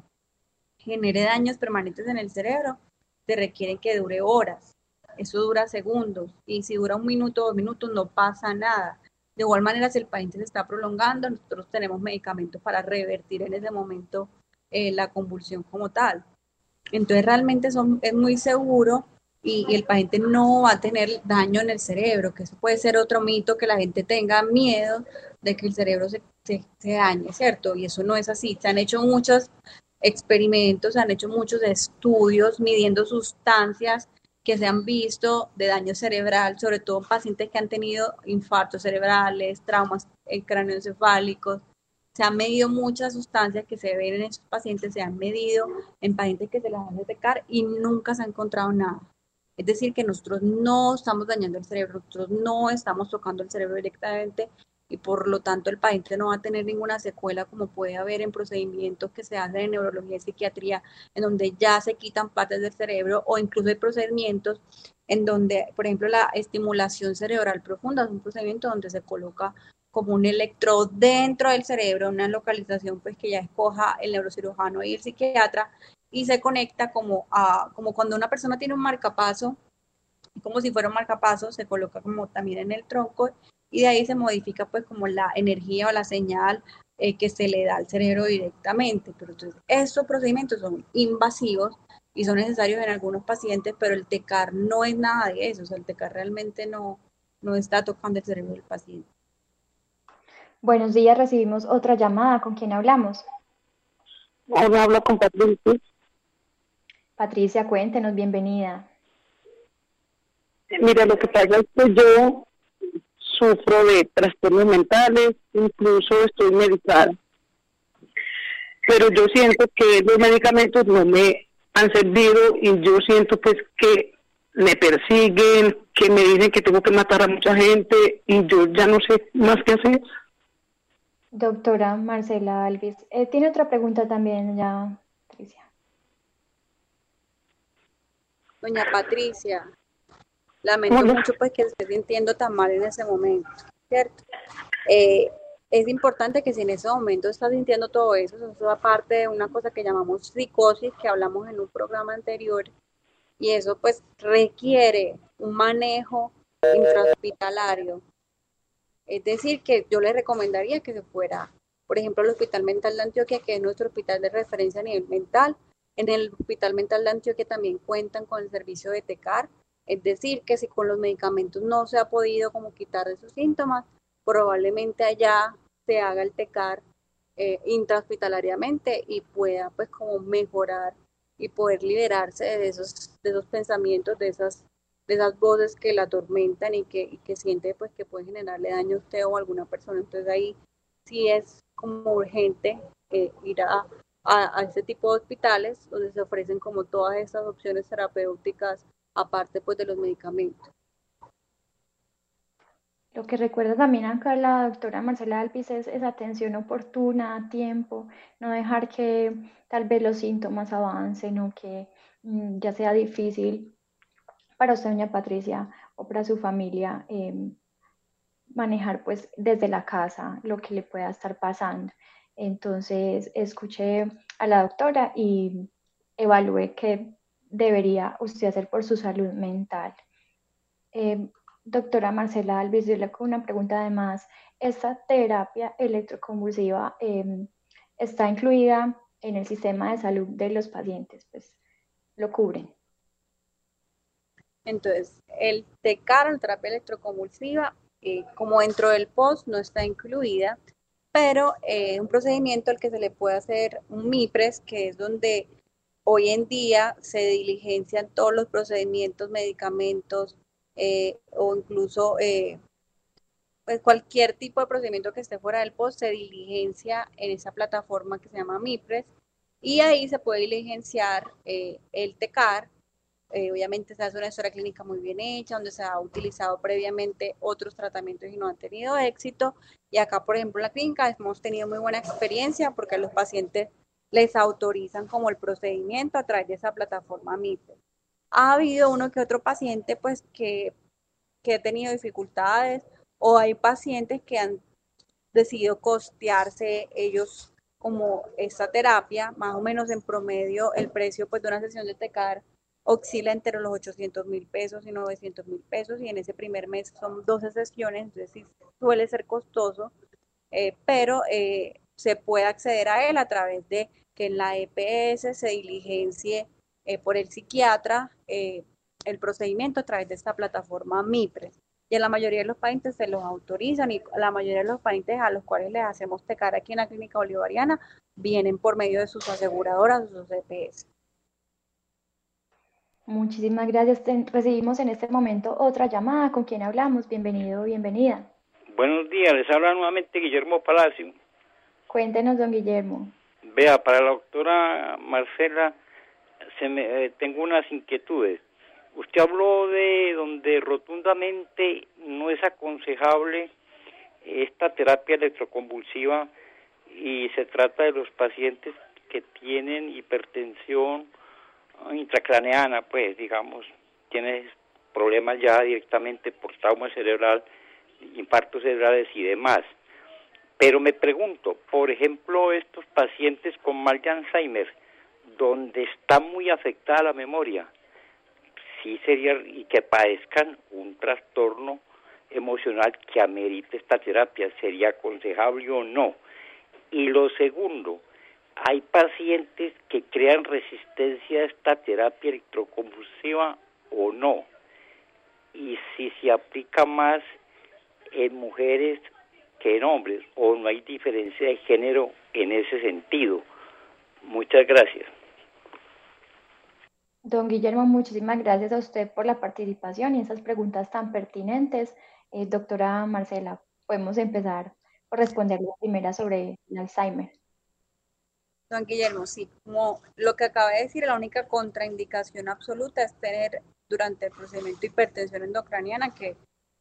genere daños permanentes en el cerebro, se requieren que dure horas. Eso dura segundos. Y si dura un minuto dos minutos, no pasa nada. De igual manera, si el paciente se está prolongando, nosotros tenemos medicamentos para revertir en ese momento eh, la convulsión como tal. Entonces, realmente es muy seguro y, el paciente no va a tener daño en el cerebro, que eso puede ser otro mito que la gente tenga miedo de que el cerebro se se, dañe, ¿cierto? Y eso no es así. Se han hecho muchos experimentos, se han hecho muchos estudios midiendo sustancias que se han visto de daño cerebral, sobre todo en pacientes que han tenido infartos cerebrales, traumas cráneoencefálicos. Se han medido muchas sustancias que se ven en esos pacientes, se han medido en pacientes que se las han detectar y nunca se ha encontrado nada. Es decir, que nosotros no estamos dañando el cerebro, nosotros no estamos tocando el cerebro directamente y por lo tanto el paciente no va a tener ninguna secuela como puede haber en procedimientos que se hacen en neurología y psiquiatría, en donde ya se quitan partes del cerebro o incluso hay procedimientos en donde, por ejemplo, la estimulación cerebral profunda es un procedimiento donde se coloca como un electrodo dentro del cerebro, una localización pues que ya escoja el neurocirujano y el psiquiatra y se conecta como a, como cuando una persona tiene un marcapaso, como si fuera un marcapaso, se coloca como también en el tronco y de ahí se modifica pues como la energía o la señal eh, que se le da al cerebro directamente. Pero entonces estos procedimientos son invasivos y son necesarios en algunos pacientes, pero el TECAR no es nada de eso, o sea, el TECAR realmente no, no está tocando el cerebro del paciente. Buenos días, recibimos otra llamada. ¿Con quién hablamos? Hablo con Patricia. Patricia, cuéntenos, bienvenida. Mira, lo que pasa es que yo sufro de trastornos mentales, incluso estoy medicada. Pero yo siento que los medicamentos no me han servido y yo siento pues que me persiguen, que me dicen que tengo que matar a mucha gente y yo ya no sé más qué hacer. Doctora Marcela Alves, eh, tiene otra pregunta también ya, Patricia. Doña Patricia, Lamento mucho pues que esté sintiendo tan mal en ese momento, ¿cierto? Eh, es importante que si en ese momento está sintiendo todo eso, eso es aparte de una cosa que llamamos psicosis, que hablamos en un programa anterior, y eso pues requiere un manejo intrahospitalario. Es decir, que yo le recomendaría que se fuera, por ejemplo, al Hospital Mental de Antioquia, que es nuestro hospital de referencia a nivel mental. En el Hospital Mental de Antioquia también cuentan con el servicio de TECAR, es decir, que si con los medicamentos no se ha podido como quitar esos síntomas, probablemente allá se haga el TECAR eh, intrahospitalariamente y pueda pues como mejorar y poder liberarse de esos, de esos pensamientos, de esas, de esas voces que la atormentan y que, que siente pues que puede generarle daño a usted o a alguna persona. Entonces ahí sí es como urgente eh, ir a, a, tipo de hospitales donde se ofrecen como todas estas opciones terapéuticas aparte pues de los medicamentos. Lo que recuerda también acá la doctora Marcela Alpis es esa atención oportuna, a tiempo, no dejar que tal vez los síntomas avancen o que mm, ya sea difícil para usted, doña Patricia, o para su familia eh, manejar pues desde la casa lo que le pueda estar pasando. Entonces, escuché a la doctora y evalúe qué debería usted hacer por su salud mental. Eh, doctora Marcela Alves, yo le hago una pregunta además. ¿Esta terapia electroconvulsiva eh, está incluida en el sistema de salud de los pacientes? Pues lo cubren. Entonces, el TECAR, la terapia electroconvulsiva, eh, como dentro del POST no está incluida, pero eh, un procedimiento al que se le puede hacer un MIPRES, que es donde hoy en día se diligencian todos los procedimientos, medicamentos eh, o incluso eh, pues cualquier tipo de procedimiento que esté fuera del POST se diligencia en esa plataforma que se llama MIPRES y ahí se puede diligenciar eh, el TECAR. obviamente se hace una historia clínica muy bien hecha, donde se ha utilizado previamente otros tratamientos y no han tenido éxito. Y acá, por ejemplo, en la clínica hemos tenido muy buena experiencia porque los pacientes les autorizan como el procedimiento a través de esa plataforma MIPRES. Ha habido uno que otro paciente pues que, que ha tenido dificultades o hay pacientes que han decidido costearse ellos como esta terapia, más o menos en promedio el precio pues de una sesión de TECAR oscila entre los 800 mil pesos y 900 mil pesos y en ese primer mes son 12 sesiones, entonces sí suele ser costoso, eh, pero eh, se puede acceder a él a través de que en la EPS se diligencie eh, por el psiquiatra eh, el procedimiento a través de esta plataforma MIPRES. Y en la mayoría de los pacientes se los autorizan y la mayoría de los pacientes a los cuales les hacemos tecar aquí en la clínica bolivariana vienen por medio de sus aseguradoras o sus EPS. Muchísimas gracias. Recibimos en este momento otra llamada. ¿Con quién hablamos? Bienvenido, bienvenida. Buenos días, les habla nuevamente Guillermo Palacio. Cuéntenos, don Guillermo. Vea, para la doctora Marcela, se me, eh, tengo unas inquietudes. Usted habló de donde rotundamente no es aconsejable esta terapia electroconvulsiva y se trata de los pacientes que tienen hipertensión intracraneana, pues digamos, tienen problemas ya directamente por trauma cerebral, infartos cerebrales y demás. Pero me pregunto, por ejemplo, estos pacientes con mal de Alzheimer, donde está muy afectada la memoria, sí sería, y que padezcan un trastorno emocional que amerite esta terapia, ¿sería aconsejable o no? Y lo segundo, hay pacientes que crean resistencia a esta terapia electroconvulsiva o no. Y si se aplica más en mujeres que en hombres o no hay diferencia de género en ese sentido. Muchas gracias. Don Guillermo, muchísimas gracias a usted por la participación y esas preguntas tan pertinentes. Eh, doctora Marcela, podemos empezar por responder la primera sobre el Alzheimer. Don Guillermo, sí, como lo que acaba de decir, la única contraindicación absoluta es tener durante el procedimiento hipertensión endocraniana, que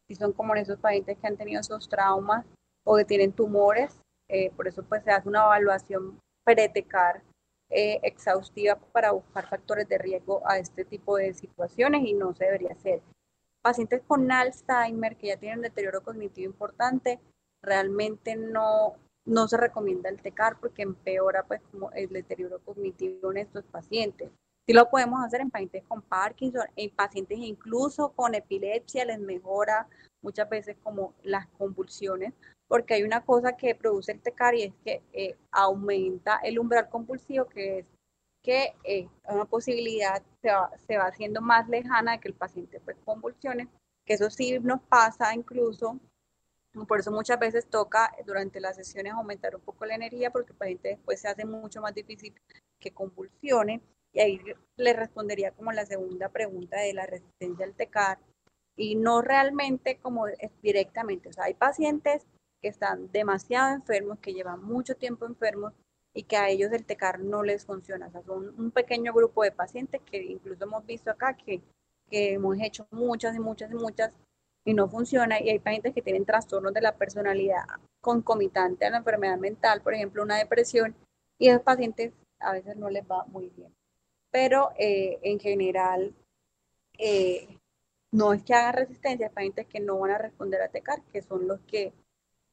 si son como en esos pacientes que han tenido esos traumas o que tienen tumores, eh, por eso pues se hace una evaluación pretecar eh, exhaustiva para buscar factores de riesgo a este tipo de situaciones y no se debería hacer. Pacientes con Alzheimer que ya tienen deterioro cognitivo importante, realmente no, no se recomienda el TECAR porque empeora pues como el deterioro cognitivo en estos pacientes. Sí lo podemos hacer en pacientes con Parkinson, en pacientes incluso con epilepsia les mejora muchas veces como las convulsiones, porque hay una cosa que produce el TECAR y es que eh, aumenta el umbral compulsivo, que es que eh, una posibilidad se va, se va, haciendo más lejana de que el paciente pues convulsione, que eso sí nos pasa incluso Por eso muchas veces toca durante las sesiones aumentar un poco la energía porque el paciente después se hace mucho más difícil que convulsione. Y ahí le respondería como la segunda pregunta de la resistencia al TECAR y no realmente como directamente. O sea, hay pacientes que están demasiado enfermos, que llevan mucho tiempo enfermos y que a ellos el TECAR no les funciona. O sea, son un pequeño grupo de pacientes que incluso hemos visto acá que, hemos hecho muchas y muchas y muchas y no funciona. Y hay pacientes que tienen trastornos de la personalidad concomitante a la enfermedad mental, por ejemplo, una depresión, y a los pacientes a veces no les va muy bien. Pero eh, en general, eh, no es que hagan resistencia, hay pacientes que no van a responder a TECAR, que son los que,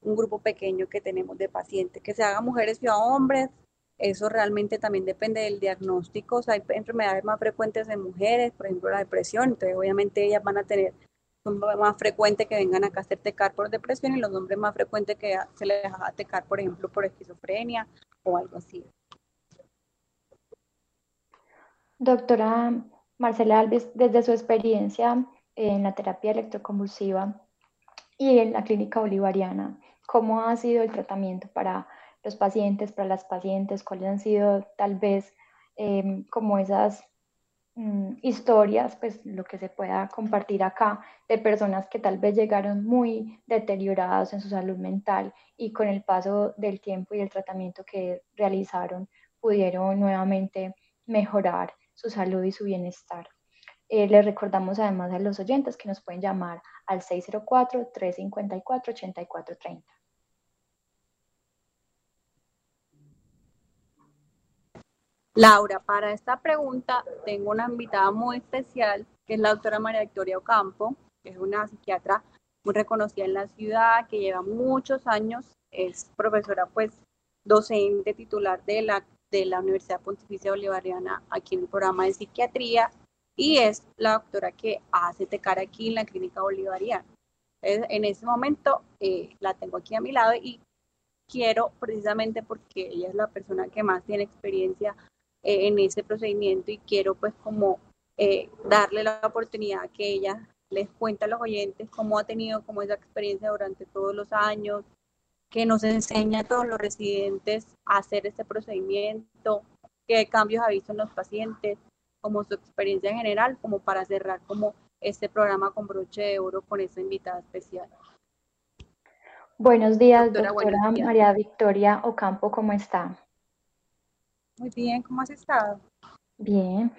un grupo pequeño que tenemos de pacientes, que se hagan mujeres y hombres, eso realmente también depende del diagnóstico, o sea, hay enfermedades más frecuentes en mujeres, por ejemplo la depresión, entonces obviamente ellas van a tener más frecuentes que vengan acá a hacer tecar por depresión y los hombres más frecuentes que se les haga tecar, por ejemplo, por esquizofrenia o algo así. Doctora Marcela Alves, desde su experiencia en la terapia electroconvulsiva y en la clínica bolivariana, ¿cómo ha sido el tratamiento para los pacientes, para las pacientes? ¿Cuáles han sido tal vez eh, como esas Mm, historias, pues lo que se pueda compartir acá, de personas que tal vez llegaron muy deterioradas en su salud mental y con el paso del tiempo y el tratamiento que realizaron pudieron nuevamente mejorar su salud y su bienestar. Eh, les recordamos además a los oyentes que nos pueden llamar al 604-354-8430. Laura, para esta pregunta tengo una invitada muy especial, que es la doctora María Victoria Ocampo, que es una psiquiatra muy reconocida en la ciudad, que lleva muchos años, es profesora pues docente titular de la, de la Universidad Pontificia Bolivariana aquí en el programa de psiquiatría y es la doctora que hace tecar aquí en la clínica bolivariana. en ese momento eh, la tengo aquí a mi lado y quiero precisamente porque ella es la persona que más tiene experiencia eh, en ese procedimiento y quiero pues como eh, darle la oportunidad que ella les cuente a los oyentes cómo ha tenido como esa experiencia durante todos los años, que nos enseña a todos los residentes a hacer este procedimiento, qué cambios ha visto en los pacientes, como su experiencia en general, como para cerrar como este programa con broche de oro con esta invitada especial. Buenos días, doctora, María Victoria Ocampo, ¿cómo está? Muy bien, ¿cómo has estado? Bien.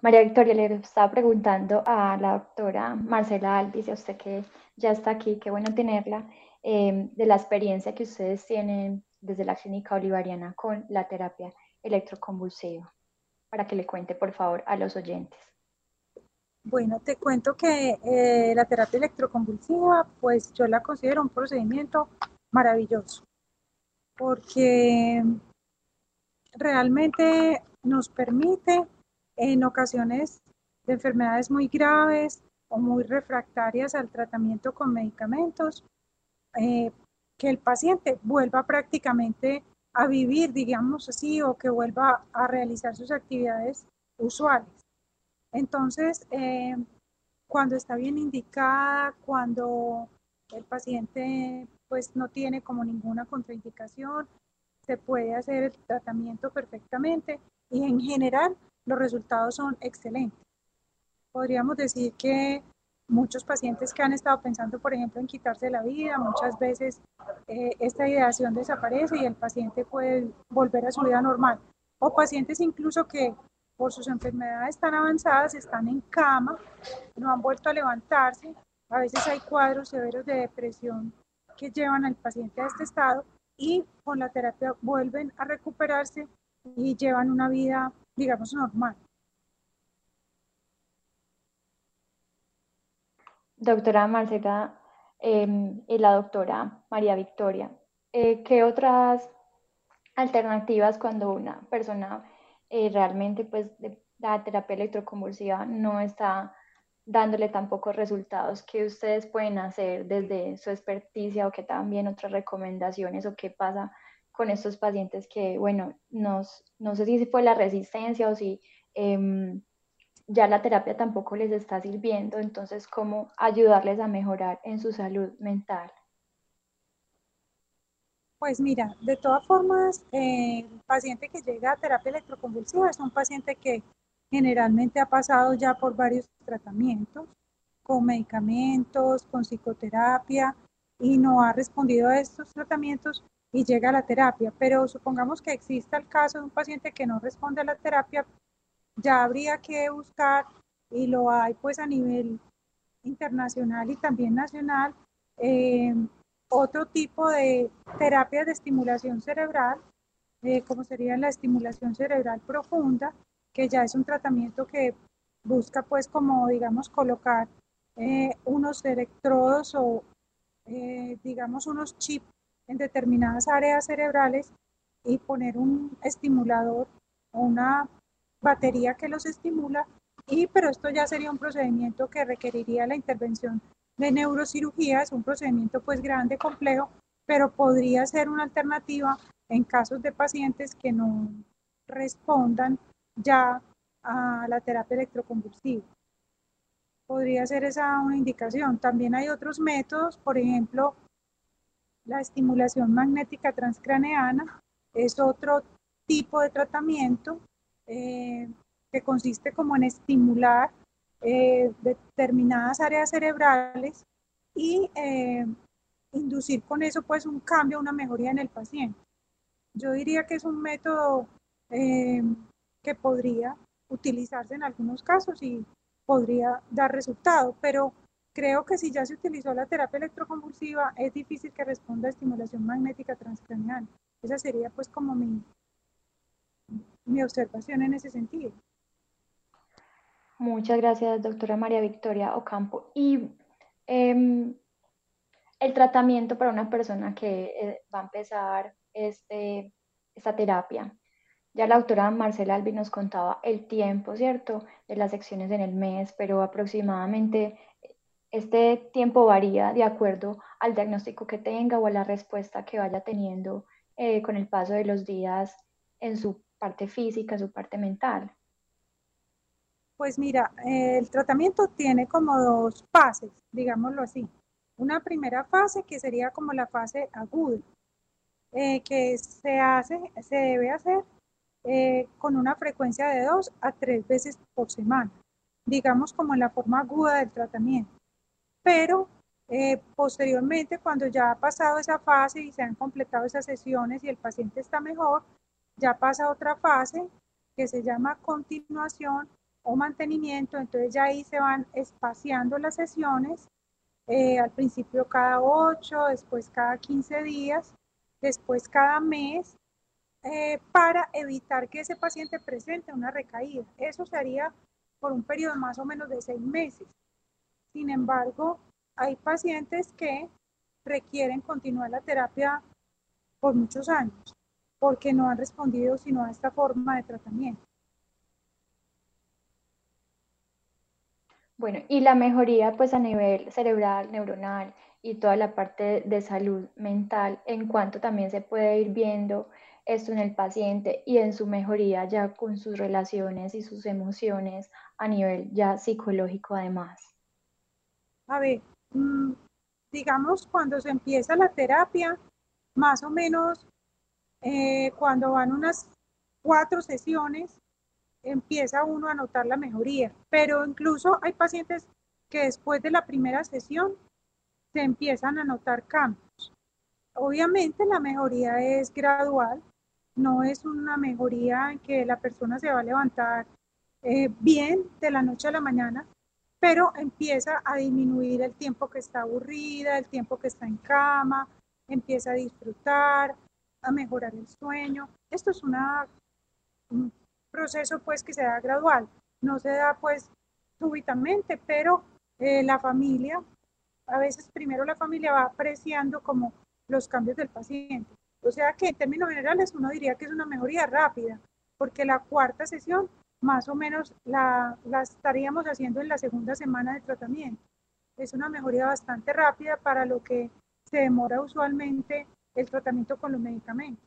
María Victoria, le estaba preguntando a la doctora Marcela Alvis, a usted que ya está aquí, qué bueno tenerla, em, de la experiencia que ustedes tienen desde la clínica bolivariana con la terapia electroconvulsiva, para que le cuente, por favor, a los oyentes. Bueno, te cuento que eh, la terapia electroconvulsiva, pues yo la considero un procedimiento maravilloso, porque realmente nos permite en ocasiones de enfermedades muy graves o muy refractarias al tratamiento con medicamentos, eh, que el paciente vuelva prácticamente a vivir, digamos así, o que vuelva a realizar sus actividades usuales. Entonces, eh, cuando está bien indicada, cuando el paciente pues no tiene como ninguna contraindicación, se puede hacer el tratamiento perfectamente y en general los resultados son excelentes. Podríamos decir que muchos pacientes que han estado pensando, por ejemplo, en quitarse la vida, muchas veces eh, esta ideación desaparece y el paciente puede volver a su vida normal. O pacientes incluso que por sus enfermedades tan avanzadas están en cama, no han vuelto a levantarse. A veces hay cuadros severos de depresión que llevan al paciente a este estado y con la terapia vuelven a recuperarse y llevan una vida, digamos, normal. Doctora Marcela em, y la doctora María Victoria, eh, ¿qué otras alternativas cuando una persona eh, realmente pues la terapia electroconvulsiva no está dándole tan pocos resultados que ustedes pueden hacer desde su experticia o que también otras recomendaciones o qué pasa con estos pacientes que, bueno, no sé si fue la resistencia o si em, ya la terapia tampoco les está sirviendo, entonces cómo ayudarles a mejorar en su salud mental. Pues mira, de todas formas, el paciente que llega a terapia electroconvulsiva es un paciente que generalmente ha pasado ya por varios tratamientos, con medicamentos, con psicoterapia, y no ha respondido a estos tratamientos y llega a la terapia. Pero supongamos que exista el caso de un paciente que no responde a la terapia, ya habría que buscar, y lo hay pues a nivel internacional y también nacional, eh, otro tipo de terapias de estimulación cerebral, eh, como sería la estimulación cerebral profunda, que ya es un tratamiento que busca pues como digamos colocar eh, unos electrodos o eh, digamos unos chips en determinadas áreas cerebrales y poner un estimulador o una batería que los estimula. Y pero esto ya sería un procedimiento que requeriría la intervención de neurocirugía, es un procedimiento pues grande, complejo, pero podría ser una alternativa en casos de pacientes que no respondan ya a la terapia electroconvulsiva. Podría ser esa una indicación. También hay otros métodos, por ejemplo, la estimulación magnética transcraneana es otro tipo de tratamiento eh, que consiste como en estimular eh, determinadas áreas cerebrales y eh, inducir con eso pues un cambio, una mejoría en el paciente. Yo diría que es un método que podría utilizarse en algunos casos y podría dar resultado, pero creo que si ya se utilizó la terapia electroconvulsiva es difícil que responda a estimulación magnética transcranial. Esa sería pues como mi, mi observación en ese sentido. Muchas gracias, doctora María Victoria Ocampo. Y em, el tratamiento para una persona que eh, va a empezar este, esta terapia. Ya la doctora Marcela Albi nos contaba el tiempo, ¿cierto?, de las secciones en el mes, pero aproximadamente este tiempo varía de acuerdo al diagnóstico que tenga o a la respuesta que vaya teniendo eh, con el paso de los días en su parte física, su parte mental. Pues mira, el tratamiento tiene como dos fases, digámoslo así. Una primera fase que sería como la fase aguda, eh, que se hace, se debe hacer eh, con una frecuencia de dos a tres veces por semana, digamos como en la forma aguda del tratamiento. Pero eh, posteriormente, cuando ya ha pasado esa fase y se han completado esas sesiones y el paciente está mejor, ya pasa otra fase que se llama continuación o mantenimiento, entonces ya ahí se van espaciando las sesiones, eh, al principio cada 8, después cada 15 días, después cada mes, eh, para evitar que ese paciente presente una recaída. Eso sería por un periodo más o menos de seis meses. Sin embargo, hay pacientes que requieren continuar la terapia por muchos años porque no han respondido sino a esta forma de tratamiento. Bueno, y la mejoría pues a nivel cerebral, neuronal y toda la parte de salud mental, en cuanto también se puede ir viendo esto en el paciente y en su mejoría ya con sus relaciones y sus emociones a nivel ya psicológico además. A ver, mm, digamos cuando se empieza la terapia, más o menos eh, cuando van unas cuatro sesiones, empieza uno a notar la mejoría, pero incluso hay pacientes que después de la primera sesión se empiezan a notar cambios. Obviamente la mejoría es gradual, no es una mejoría en que la persona se va a levantar eh, bien de la noche a la mañana, pero empieza a disminuir el tiempo que está aburrida, el tiempo que está en cama, empieza a disfrutar, a mejorar el sueño. Esto es una, proceso pues que se da gradual, no se da pues súbitamente, pero eh, la familia, a veces primero la familia va apreciando como los cambios del paciente. O sea que en términos generales uno diría que es una mejoría rápida, porque la cuarta sesión más o menos la, estaríamos haciendo en la segunda semana de tratamiento. Es una mejoría bastante rápida para lo que se demora usualmente el tratamiento con los medicamentos.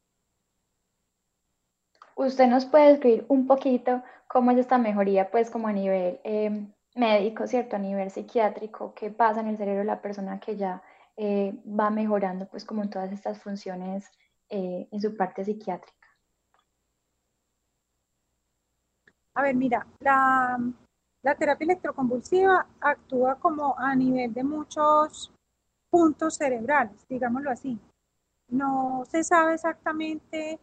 ¿Usted nos puede describir un poquito cómo es esta mejoría, pues como a nivel eh, médico, ¿cierto? A nivel psiquiátrico, qué pasa en el cerebro de la persona que ya eh, va mejorando, pues como todas estas funciones eh, en su parte psiquiátrica? A ver, mira, la, la terapia electroconvulsiva actúa como a nivel de muchos puntos cerebrales, digámoslo así. No se sabe exactamente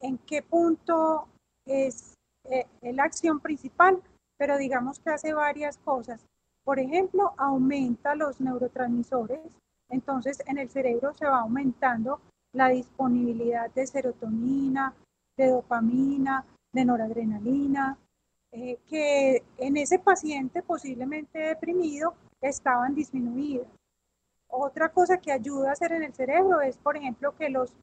en qué punto es eh, la acción principal, pero digamos que hace varias cosas. Por ejemplo, aumenta los neurotransmisores, entonces en el cerebro se va aumentando la disponibilidad de serotonina, de dopamina, de noradrenalina, eh, que en ese paciente posiblemente deprimido estaban disminuidas. Otra cosa que ayuda a hacer en el cerebro es, por ejemplo, que los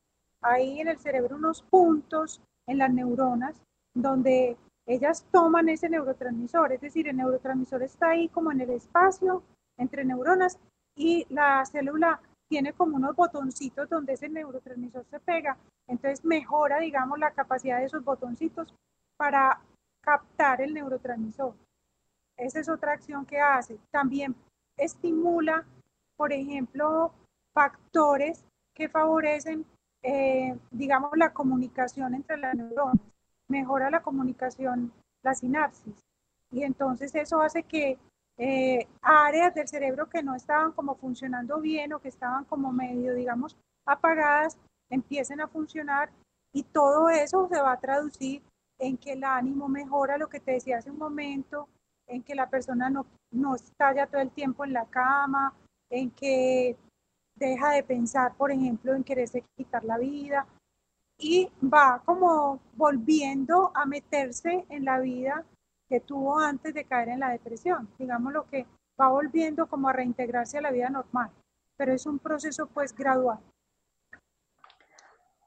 hay en el cerebro unos puntos en las neuronas donde ellas toman ese neurotransmisor, es decir, el neurotransmisor está ahí como en el espacio entre neuronas y la célula tiene como unos botoncitos donde ese neurotransmisor se pega, entonces mejora, digamos, la capacidad de esos botoncitos para captar el neurotransmisor. Esa es otra acción que hace. También estimula, por ejemplo, factores que favorecen, eh, digamos, la comunicación entre las neuronas. Mejora la comunicación, la sinapsis. Y entonces eso hace que eh, áreas del cerebro que no estaban como funcionando bien o que estaban como medio, digamos, apagadas, empiecen a funcionar y todo eso se va a traducir en que el ánimo mejora, lo que te decía hace un momento, en que la persona no, no está ya todo el tiempo en la cama, en que deja de pensar, por ejemplo, en quererse quitar la vida y va como volviendo a meterse en la vida que tuvo antes de caer en la depresión. Digamos lo que va volviendo como a reintegrarse a la vida normal, pero es un proceso pues gradual.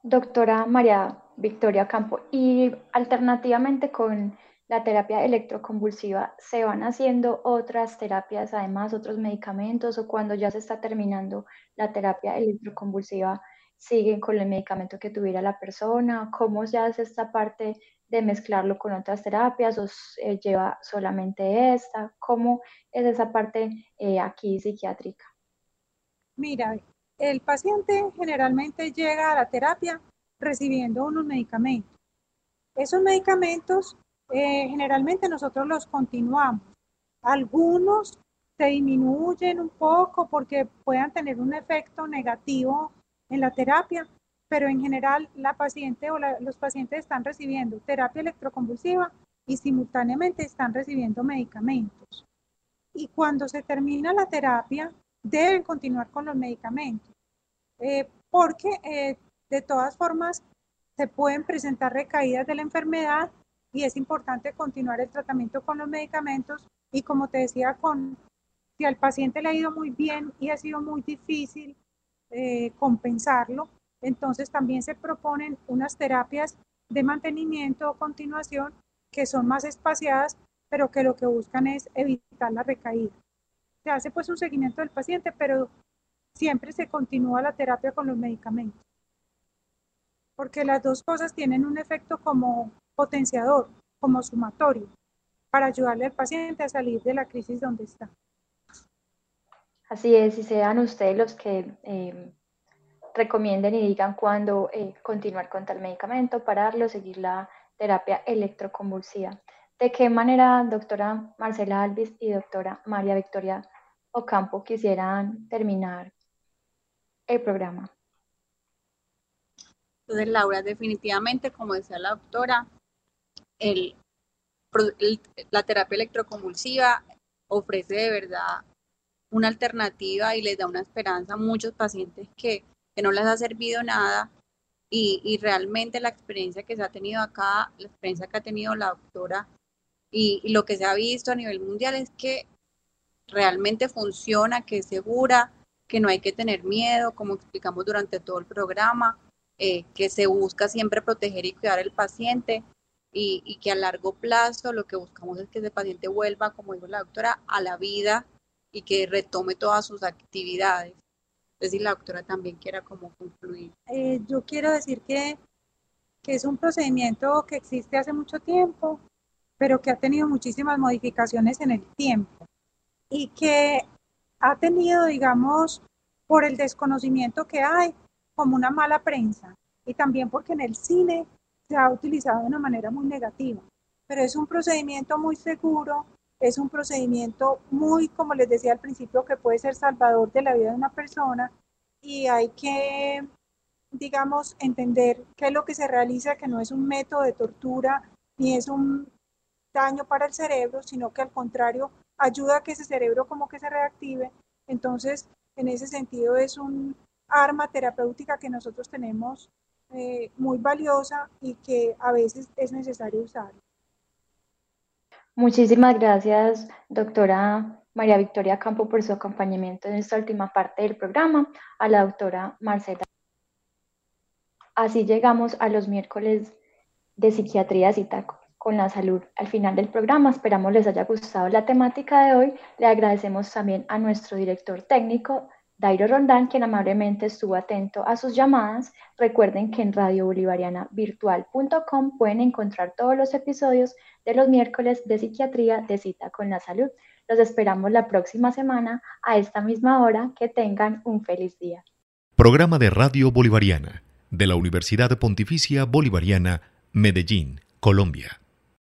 Doctora María Victoria Campo, y alternativamente con la terapia electroconvulsiva, ¿se van haciendo otras terapias, además otros medicamentos, o cuando ya se está terminando la terapia electroconvulsiva, siguen con el medicamento que tuviera la persona? ¿Cómo se hace esta parte de mezclarlo con otras terapias o lleva solamente esta? ¿Cómo es esa parte eh, aquí psiquiátrica? Mira, el paciente generalmente llega a la terapia recibiendo unos medicamentos. Esos medicamentos eh, generalmente nosotros los continuamos. Algunos se disminuyen un poco porque puedan tener un efecto negativo en la terapia, pero en general la paciente o los pacientes están recibiendo terapia electroconvulsiva y simultáneamente están recibiendo medicamentos. Y cuando se termina la terapia, deben continuar con los medicamentos, eh, porque eh, de todas formas se pueden presentar recaídas de la enfermedad y es importante continuar el tratamiento con los medicamentos y como te decía, con, si al paciente le ha ido muy bien y ha sido muy difícil eh, compensarlo, entonces también se proponen unas terapias de mantenimiento o continuación que son más espaciadas, pero que lo que buscan es evitar la recaída se hace pues un seguimiento del paciente, pero siempre se continúa la terapia con los medicamentos. Porque las dos cosas tienen un efecto como potenciador, como sumatorio, para ayudarle al paciente a salir de la crisis donde está. Así es, y sean ustedes los que eh, recomienden y digan cuándo eh, continuar con tal medicamento, pararlo, seguir la terapia electroconvulsiva. ¿De qué manera, doctora Marcela Alvis y doctora María Victoria Ocampo quisieran terminar el programa? Entonces, Laura, definitivamente, como decía la doctora, la terapia electroconvulsiva ofrece de verdad una alternativa y les da una esperanza a muchos pacientes que, no les ha servido nada y, realmente la experiencia que se ha tenido acá, la experiencia que ha tenido la doctora y, lo que se ha visto a nivel mundial es que realmente funciona, que es segura, que no hay que tener miedo, como explicamos durante todo el programa, eh, que se busca siempre proteger y cuidar al paciente y, y, que a largo plazo lo que buscamos es que ese paciente vuelva, como dijo la doctora, a la vida y que retome todas sus actividades. Entonces, si la doctora también quiera como concluir. Eh, yo quiero decir que, que es un procedimiento que existe hace mucho tiempo, pero que ha tenido muchísimas modificaciones en el tiempo y que ha tenido, digamos, por el desconocimiento que hay, como una mala prensa. y también porque en el cine se ha utilizado de una manera muy negativa. Pero es un procedimiento muy seguro, es un procedimiento muy, como les decía al principio, que puede ser salvador de la vida de una persona y hay que, digamos, entender qué es lo que se realiza, que no es un método de tortura ni es un daño para el cerebro, sino que al contrario ayuda a que ese cerebro como que se reactive. Entonces, en ese sentido es un arma terapéutica que nosotros tenemos eh, muy valiosa y que a veces es necesario usar. Muchísimas gracias, doctora María Victoria Campo, por su acompañamiento en esta última parte del programa, a la doctora Marcela. Así llegamos a los miércoles de psiquiatría cita con la salud. Al final del programa esperamos les haya gustado la temática de hoy. Le agradecemos también a nuestro director técnico, Dairo Rondán, quien amablemente estuvo atento a sus llamadas. Recuerden que en radiobolivarianavirtual.com pueden encontrar todos los episodios de los miércoles de psiquiatría de cita con la salud. Los esperamos la próxima semana a esta misma hora. Que tengan un feliz día. Programa de Radio Bolivariana de la Universidad Pontificia Bolivariana, Medellín, Colombia.